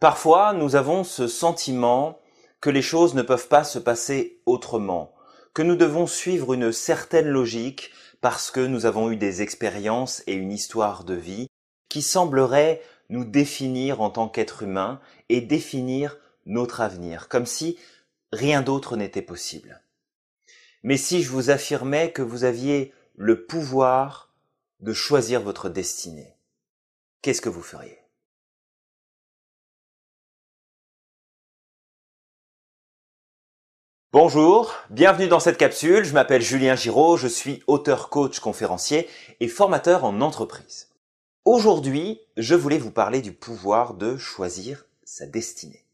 Parfois, nous avons ce sentiment que les choses ne peuvent pas se passer autrement, que nous devons suivre une certaine logique parce que nous avons eu des expériences et une histoire de vie qui sembleraient nous définir en tant qu'être humain et définir notre avenir, comme si rien d'autre n'était possible. Mais si je vous affirmais que vous aviez le pouvoir de choisir votre destinée, qu'est-ce que vous feriez? Bonjour, bienvenue dans cette capsule. Je m'appelle Julien Giraud, je suis auteur, coach, conférencier et formateur en entreprise. Aujourd'hui, je voulais vous parler du pouvoir de choisir sa destinée.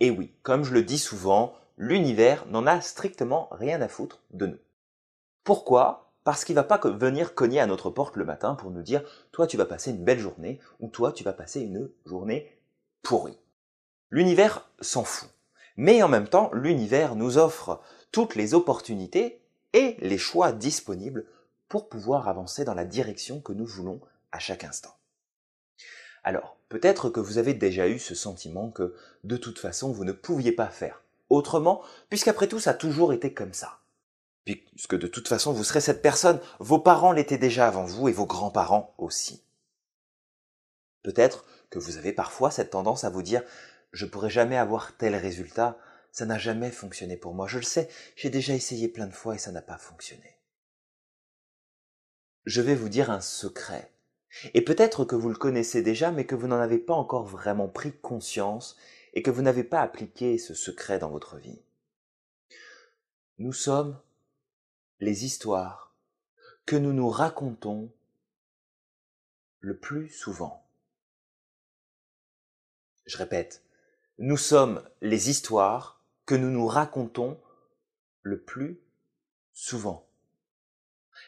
Et oui, comme je le dis souvent, l'univers n'en a strictement rien à foutre de nous. Pourquoi? Parce qu'il va pas venir cogner à notre porte le matin pour nous dire toi tu vas passer une belle journée ou toi tu vas passer une journée pourrie. L'univers s'en fout. Mais en même temps, l'univers nous offre toutes les opportunités et les choix disponibles pour pouvoir avancer dans la direction que nous voulons à chaque instant. Alors, peut-être que vous avez déjà eu ce sentiment que de toute façon vous ne pouviez pas faire autrement, puisqu'après tout ça a toujours été comme ça. Puisque de toute façon vous serez cette personne, vos parents l'étaient déjà avant vous et vos grands-parents aussi. Peut-être que vous avez parfois cette tendance à vous dire je pourrais jamais avoir tel résultat, ça n'a jamais fonctionné pour moi, je le sais, j'ai déjà essayé plein de fois et ça n'a pas fonctionné. Je vais vous dire un secret. Et peut-être que vous le connaissez déjà, mais que vous n'en avez pas encore vraiment pris conscience et que vous n'avez pas appliqué ce secret dans votre vie. Nous sommes les histoires que nous nous racontons le plus souvent. Je répète, nous sommes les histoires que nous nous racontons le plus souvent.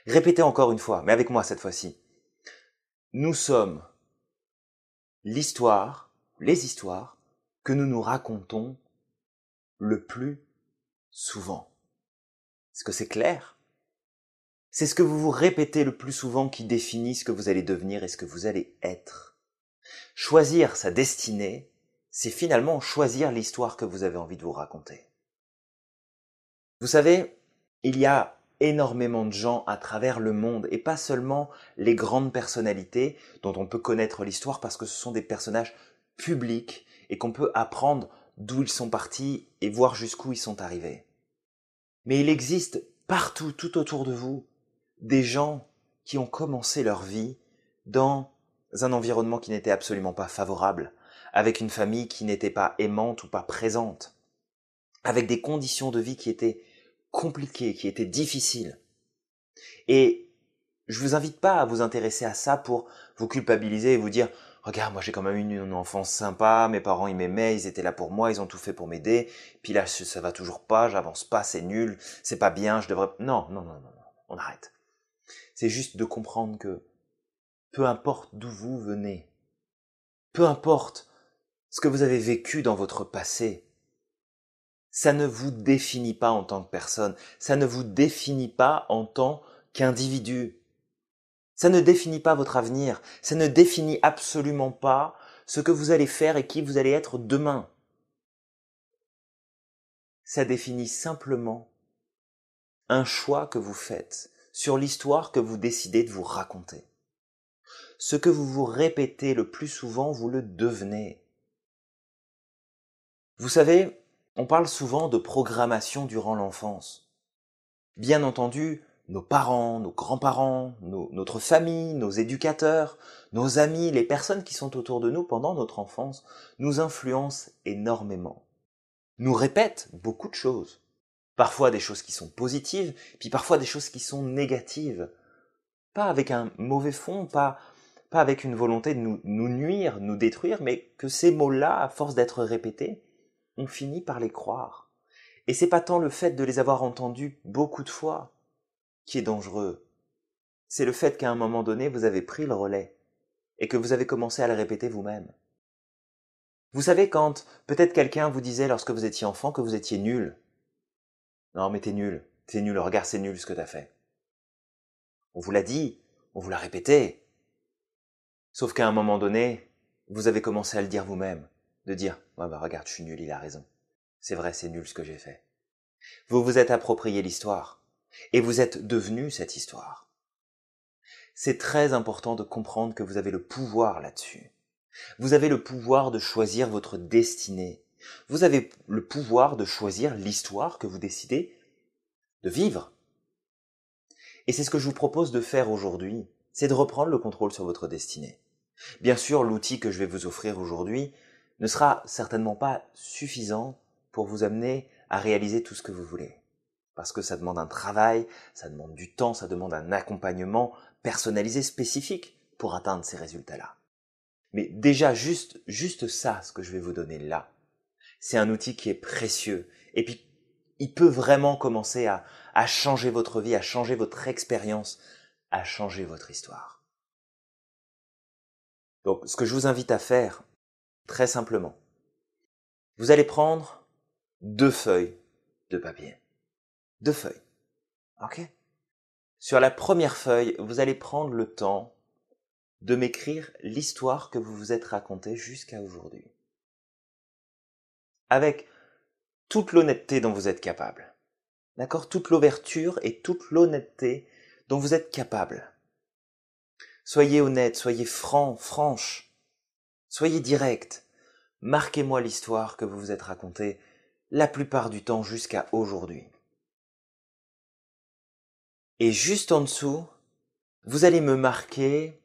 Répétez encore une fois, mais avec moi cette fois-ci. Nous sommes l'histoire, les histoires que nous nous racontons le plus souvent. Est-ce que c'est clair? C'est ce que vous vous répétez le plus souvent qui définit ce que vous allez devenir et ce que vous allez être. Choisir sa destinée, c'est finalement choisir l'histoire que vous avez envie de vous raconter. Vous savez, il y a énormément de gens à travers le monde, et pas seulement les grandes personnalités dont on peut connaître l'histoire parce que ce sont des personnages publics et qu'on peut apprendre d'où ils sont partis et voir jusqu'où ils sont arrivés. Mais il existe partout, tout autour de vous, des gens qui ont commencé leur vie dans un environnement qui n'était absolument pas favorable, avec une famille qui n'était pas aimante ou pas présente, avec des conditions de vie qui étaient compliquées, qui étaient difficiles. Et je vous invite pas à vous intéresser à ça pour vous culpabiliser et vous dire regarde moi j'ai quand même eu une enfance sympa, mes parents ils m'aimaient, ils étaient là pour moi, ils ont tout fait pour m'aider, puis là ça va toujours pas, j'avance pas, c'est nul, c'est pas bien, je devrais non non non non non, on arrête. C'est juste de comprendre que peu importe d'où vous venez, peu importe ce que vous avez vécu dans votre passé, ça ne vous définit pas en tant que personne, ça ne vous définit pas en tant qu'individu. Ça ne définit pas votre avenir, ça ne définit absolument pas ce que vous allez faire et qui vous allez être demain. Ça définit simplement un choix que vous faites sur l'histoire que vous décidez de vous raconter. Ce que vous vous répétez le plus souvent, vous le devenez. Vous savez, on parle souvent de programmation durant l'enfance. Bien entendu, nos parents, nos grands-parents, notre famille, nos éducateurs, nos amis, les personnes qui sont autour de nous pendant notre enfance nous influencent énormément. Nous répètent beaucoup de choses. Parfois des choses qui sont positives, puis parfois des choses qui sont négatives. Pas avec un mauvais fond, pas, avec une volonté de nous, nous nuire, nous détruire, mais que ces mots-là, à force d'être répétés, on finit par les croire. Et c'est pas tant le fait de les avoir entendus beaucoup de fois qui est dangereux. C'est le fait qu'à un moment donné, vous avez pris le relais et que vous avez commencé à le répéter vous-même. Vous savez quand peut-être quelqu'un vous disait lorsque vous étiez enfant que vous étiez nul. Non mais t'es nul, t'es nul, regarde c'est nul ce que t'as fait. On vous l'a dit, on vous l'a répété. Sauf qu'à un moment donné, vous avez commencé à le dire vous-même. De dire ouais bah regarde je suis nul il a raison. C'est vrai c'est nul ce que j'ai fait vous vous êtes approprié l'histoire. Et vous êtes devenu cette histoire. C'est très important de comprendre que vous avez le pouvoir là-dessus. Vous avez le pouvoir de choisir votre destinée. Vous avez le pouvoir de choisir l'histoire que vous décidez de vivre. Et c'est ce que je vous propose de faire aujourd'hui c'est de reprendre le contrôle sur votre destinée. Bien sûr, l'outil que je vais vous offrir aujourd'hui ne sera certainement pas suffisant pour vous amener à réaliser tout ce que vous voulez. Parce que ça demande un travail, ça demande du temps, ça demande un accompagnement personnalisé spécifique pour atteindre ces résultats-là. Mais déjà, juste, juste ça, ce que je vais vous donner là, c'est un outil qui est précieux. Et puis, il peut vraiment commencer à, à changer votre vie, à changer votre expérience, à changer votre histoire. Donc, ce que je vous invite à faire, très simplement, vous allez prendre deux feuilles de papier. Deux feuilles. OK? Sur la première feuille, vous allez prendre le temps de m'écrire l'histoire que vous vous êtes racontée jusqu'à aujourd'hui. Avec toute l'honnêteté dont vous êtes capable. D'accord? Toute l'ouverture et toute l'honnêteté dont vous êtes capable. Soyez honnête, soyez franc, franche. Soyez direct. Marquez-moi l'histoire que vous vous êtes racontée la plupart du temps jusqu'à aujourd'hui. Et juste en dessous, vous allez me marquer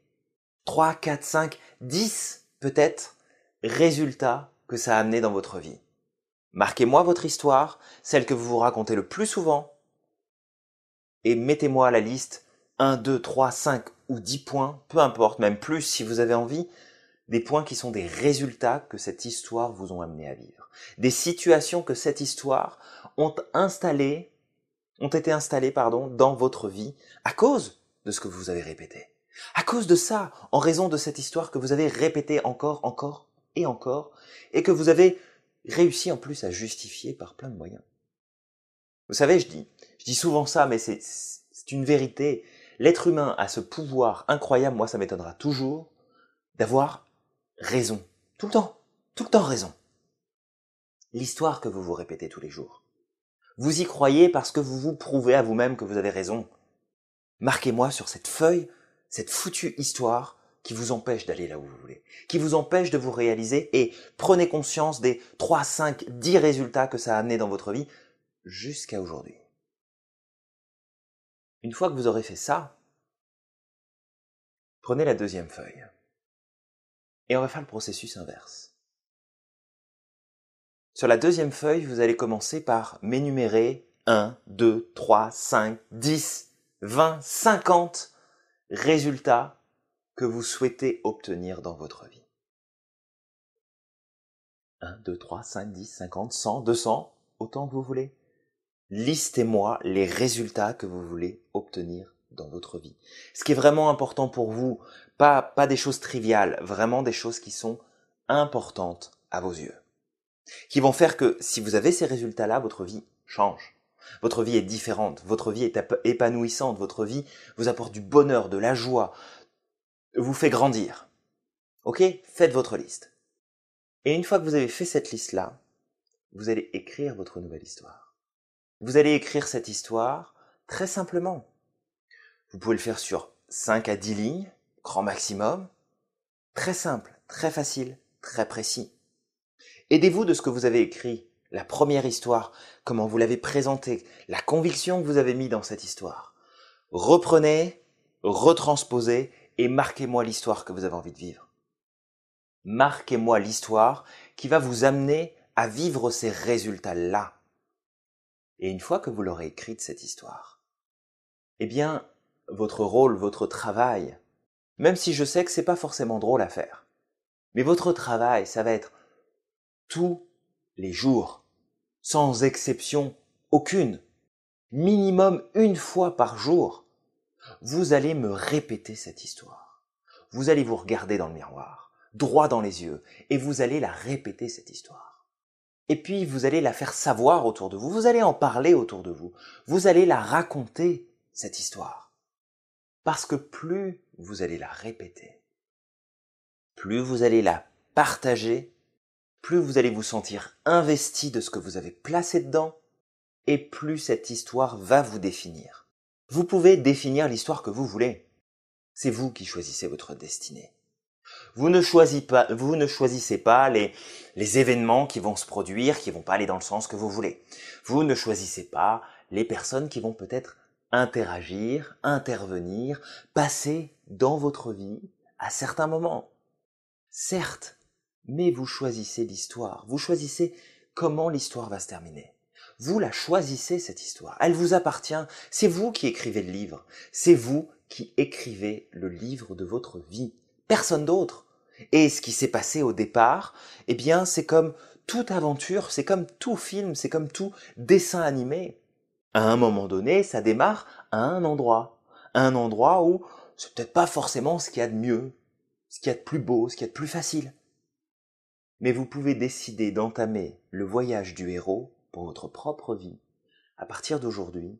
3, 4, 5, 10 peut-être résultats que ça a amené dans votre vie. Marquez-moi votre histoire, celle que vous vous racontez le plus souvent, et mettez-moi à la liste 1, 2, 3, 5 ou 10 points, peu importe, même plus si vous avez envie, des points qui sont des résultats que cette histoire vous ont amené à vivre. Des situations que cette histoire ont installées, ont été installées, pardon, dans votre vie à cause de ce que vous avez répété. À cause de ça, en raison de cette histoire que vous avez répétée encore, encore et encore, et que vous avez réussi en plus à justifier par plein de moyens. Vous savez, je dis, je dis souvent ça, mais c'est, une vérité. L'être humain a ce pouvoir incroyable, moi ça m'étonnera toujours, d'avoir raison. Tout le temps. Tout le temps raison. L'histoire que vous vous répétez tous les jours. Vous y croyez parce que vous vous prouvez à vous-même que vous avez raison. Marquez-moi sur cette feuille cette foutue histoire qui vous empêche d'aller là où vous voulez, qui vous empêche de vous réaliser et prenez conscience des 3, 5, 10 résultats que ça a amené dans votre vie jusqu'à aujourd'hui. Une fois que vous aurez fait ça, prenez la deuxième feuille. Et on va faire le processus inverse. Sur la deuxième feuille, vous allez commencer par m'énumérer 1, 2, 3, 5, 10, 20, 50 résultats que vous souhaitez obtenir dans votre vie. 1, 2, 3, 5, 10, 50, 100, 200, autant que vous voulez listez-moi les résultats que vous voulez obtenir dans votre vie. Ce qui est vraiment important pour vous, pas, pas des choses triviales, vraiment des choses qui sont importantes à vos yeux. Qui vont faire que si vous avez ces résultats-là, votre vie change. Votre vie est différente, votre vie est épanouissante, votre vie vous apporte du bonheur, de la joie, vous fait grandir. Ok? Faites votre liste. Et une fois que vous avez fait cette liste-là, vous allez écrire votre nouvelle histoire. Vous allez écrire cette histoire très simplement. Vous pouvez le faire sur 5 à 10 lignes, grand maximum. Très simple, très facile, très précis. Aidez-vous de ce que vous avez écrit, la première histoire, comment vous l'avez présentée, la conviction que vous avez mis dans cette histoire. Reprenez, retransposez et marquez-moi l'histoire que vous avez envie de vivre. Marquez-moi l'histoire qui va vous amener à vivre ces résultats-là. Et une fois que vous l'aurez écrite, cette histoire, eh bien, votre rôle, votre travail, même si je sais que c'est pas forcément drôle à faire, mais votre travail, ça va être tous les jours, sans exception aucune, minimum une fois par jour, vous allez me répéter cette histoire. Vous allez vous regarder dans le miroir, droit dans les yeux, et vous allez la répéter cette histoire. Et puis vous allez la faire savoir autour de vous, vous allez en parler autour de vous, vous allez la raconter, cette histoire. Parce que plus vous allez la répéter, plus vous allez la partager, plus vous allez vous sentir investi de ce que vous avez placé dedans, et plus cette histoire va vous définir. Vous pouvez définir l'histoire que vous voulez. C'est vous qui choisissez votre destinée. Vous ne choisissez pas, vous ne choisissez pas les, les événements qui vont se produire, qui vont pas aller dans le sens que vous voulez. Vous ne choisissez pas les personnes qui vont peut-être interagir, intervenir, passer dans votre vie à certains moments. Certes, mais vous choisissez l'histoire, vous choisissez comment l'histoire va se terminer. Vous la choisissez, cette histoire. Elle vous appartient. C'est vous qui écrivez le livre. C'est vous qui écrivez le livre de votre vie. Personne d'autre. Et ce qui s'est passé au départ, eh bien, c'est comme toute aventure, c'est comme tout film, c'est comme tout dessin animé. À un moment donné, ça démarre à un endroit. un endroit où c'est peut-être pas forcément ce qu'il y a de mieux, ce qu'il y a de plus beau, ce qu'il y a de plus facile. Mais vous pouvez décider d'entamer le voyage du héros pour votre propre vie à partir d'aujourd'hui,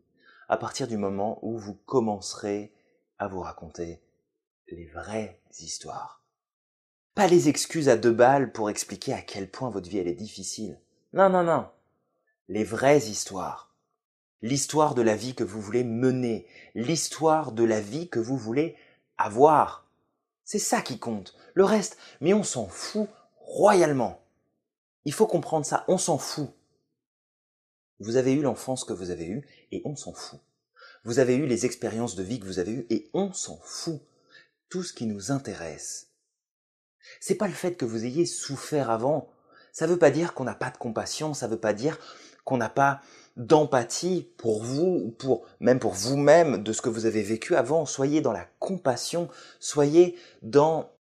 à partir du moment où vous commencerez à vous raconter les vraies histoires. Pas les excuses à deux balles pour expliquer à quel point votre vie elle est difficile. Non, non, non. Les vraies histoires. L'histoire de la vie que vous voulez mener. L'histoire de la vie que vous voulez avoir. C'est ça qui compte. Le reste, mais on s'en fout royalement. Il faut comprendre ça, on s'en fout. Vous avez eu l'enfance que vous avez eue et on s'en fout. Vous avez eu les expériences de vie que vous avez eues et on s'en fout. Tout ce qui nous intéresse, c'est pas le fait que vous ayez souffert avant. Ça veut pas dire qu'on n'a pas de compassion, ça veut pas dire qu'on n'a pas d'empathie pour vous ou pour même pour vous-même de ce que vous avez vécu avant. Soyez dans la compassion, soyez dans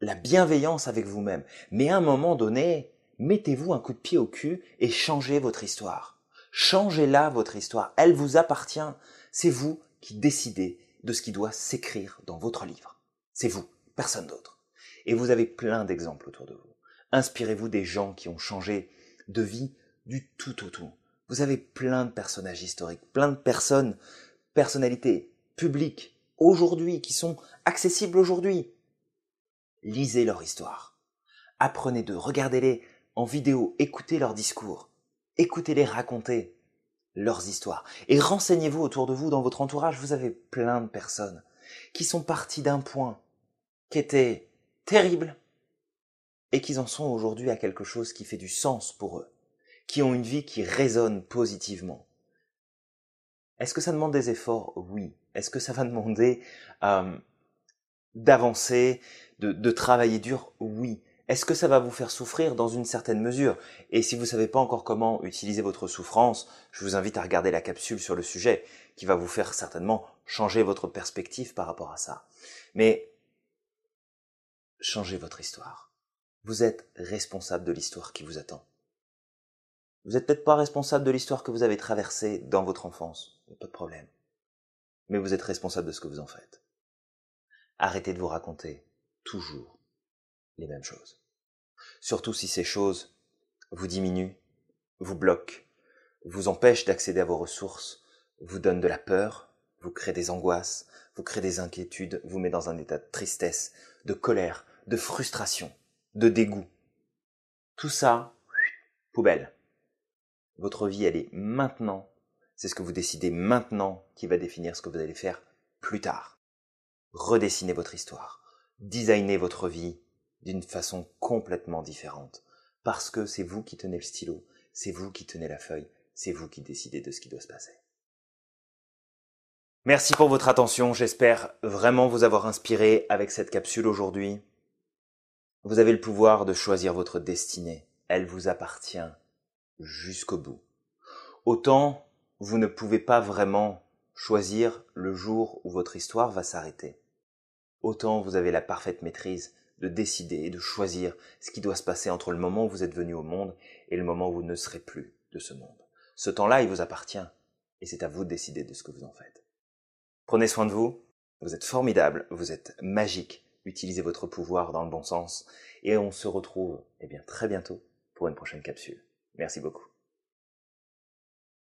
la bienveillance avec vous-même. Mais à un moment donné, mettez-vous un coup de pied au cul et changez votre histoire. Changez-la votre histoire. Elle vous appartient. C'est vous qui décidez de ce qui doit s'écrire dans votre livre. C'est vous, personne d'autre. Et vous avez plein d'exemples autour de vous. Inspirez-vous des gens qui ont changé de vie du tout au tout. Vous avez plein de personnages historiques, plein de personnes, personnalités publiques aujourd'hui qui sont accessibles aujourd'hui. Lisez leur histoire. Apprenez d'eux, regardez-les en vidéo, écoutez leurs discours, écoutez-les raconter leurs histoires et renseignez-vous autour de vous dans votre entourage. Vous avez plein de personnes qui sont parties d'un point qui était terrible et qu'ils en sont aujourd'hui à quelque chose qui fait du sens pour eux, qui ont une vie qui résonne positivement. Est-ce que ça demande des efforts? Oui. Est-ce que ça va demander euh, d'avancer, de, de travailler dur? Oui. Est-ce que ça va vous faire souffrir? Dans une certaine mesure Et si vous ne savez pas encore comment utiliser votre souffrance, je vous invite à regarder la capsule sur le sujet, qui va vous faire certainement changer votre perspective par rapport à ça. Mais changez votre histoire. Vous êtes responsable de l'histoire qui vous attend. Vous n'êtes peut-être pas responsable de l'histoire que vous avez traversée dans votre enfance, pas de problème. Mais vous êtes responsable de ce que vous en faites. Arrêtez de vous raconter toujours les mêmes choses. Surtout si ces choses vous diminuent, vous bloquent, vous empêchent d'accéder à vos ressources, vous donnent de la peur, vous créent des angoisses, vous créez des inquiétudes, vous met dans un état de tristesse, de colère, de frustration, de dégoût. Tout ça, poubelle. Votre vie, elle est maintenant. C'est ce que vous décidez maintenant qui va définir ce que vous allez faire plus tard. Redessinez votre histoire. Designez votre vie d'une façon complètement différente. Parce que c'est vous qui tenez le stylo, c'est vous qui tenez la feuille, c'est vous qui décidez de ce qui doit se passer. Merci pour votre attention, j'espère vraiment vous avoir inspiré avec cette capsule aujourd'hui. Vous avez le pouvoir de choisir votre destinée. Elle vous appartient jusqu'au bout. Autant vous ne pouvez pas vraiment choisir le jour où votre histoire va s'arrêter. Autant vous avez la parfaite maîtrise de décider et de choisir ce qui doit se passer entre le moment où vous êtes venu au monde et le moment où vous ne serez plus de ce monde. Ce temps-là, il vous appartient et c'est à vous de décider de ce que vous en faites. Prenez soin de vous, vous êtes formidable, vous êtes magique, utilisez votre pouvoir dans le bon sens, et on se retrouve eh très bientôt pour une prochaine capsule. Merci beaucoup.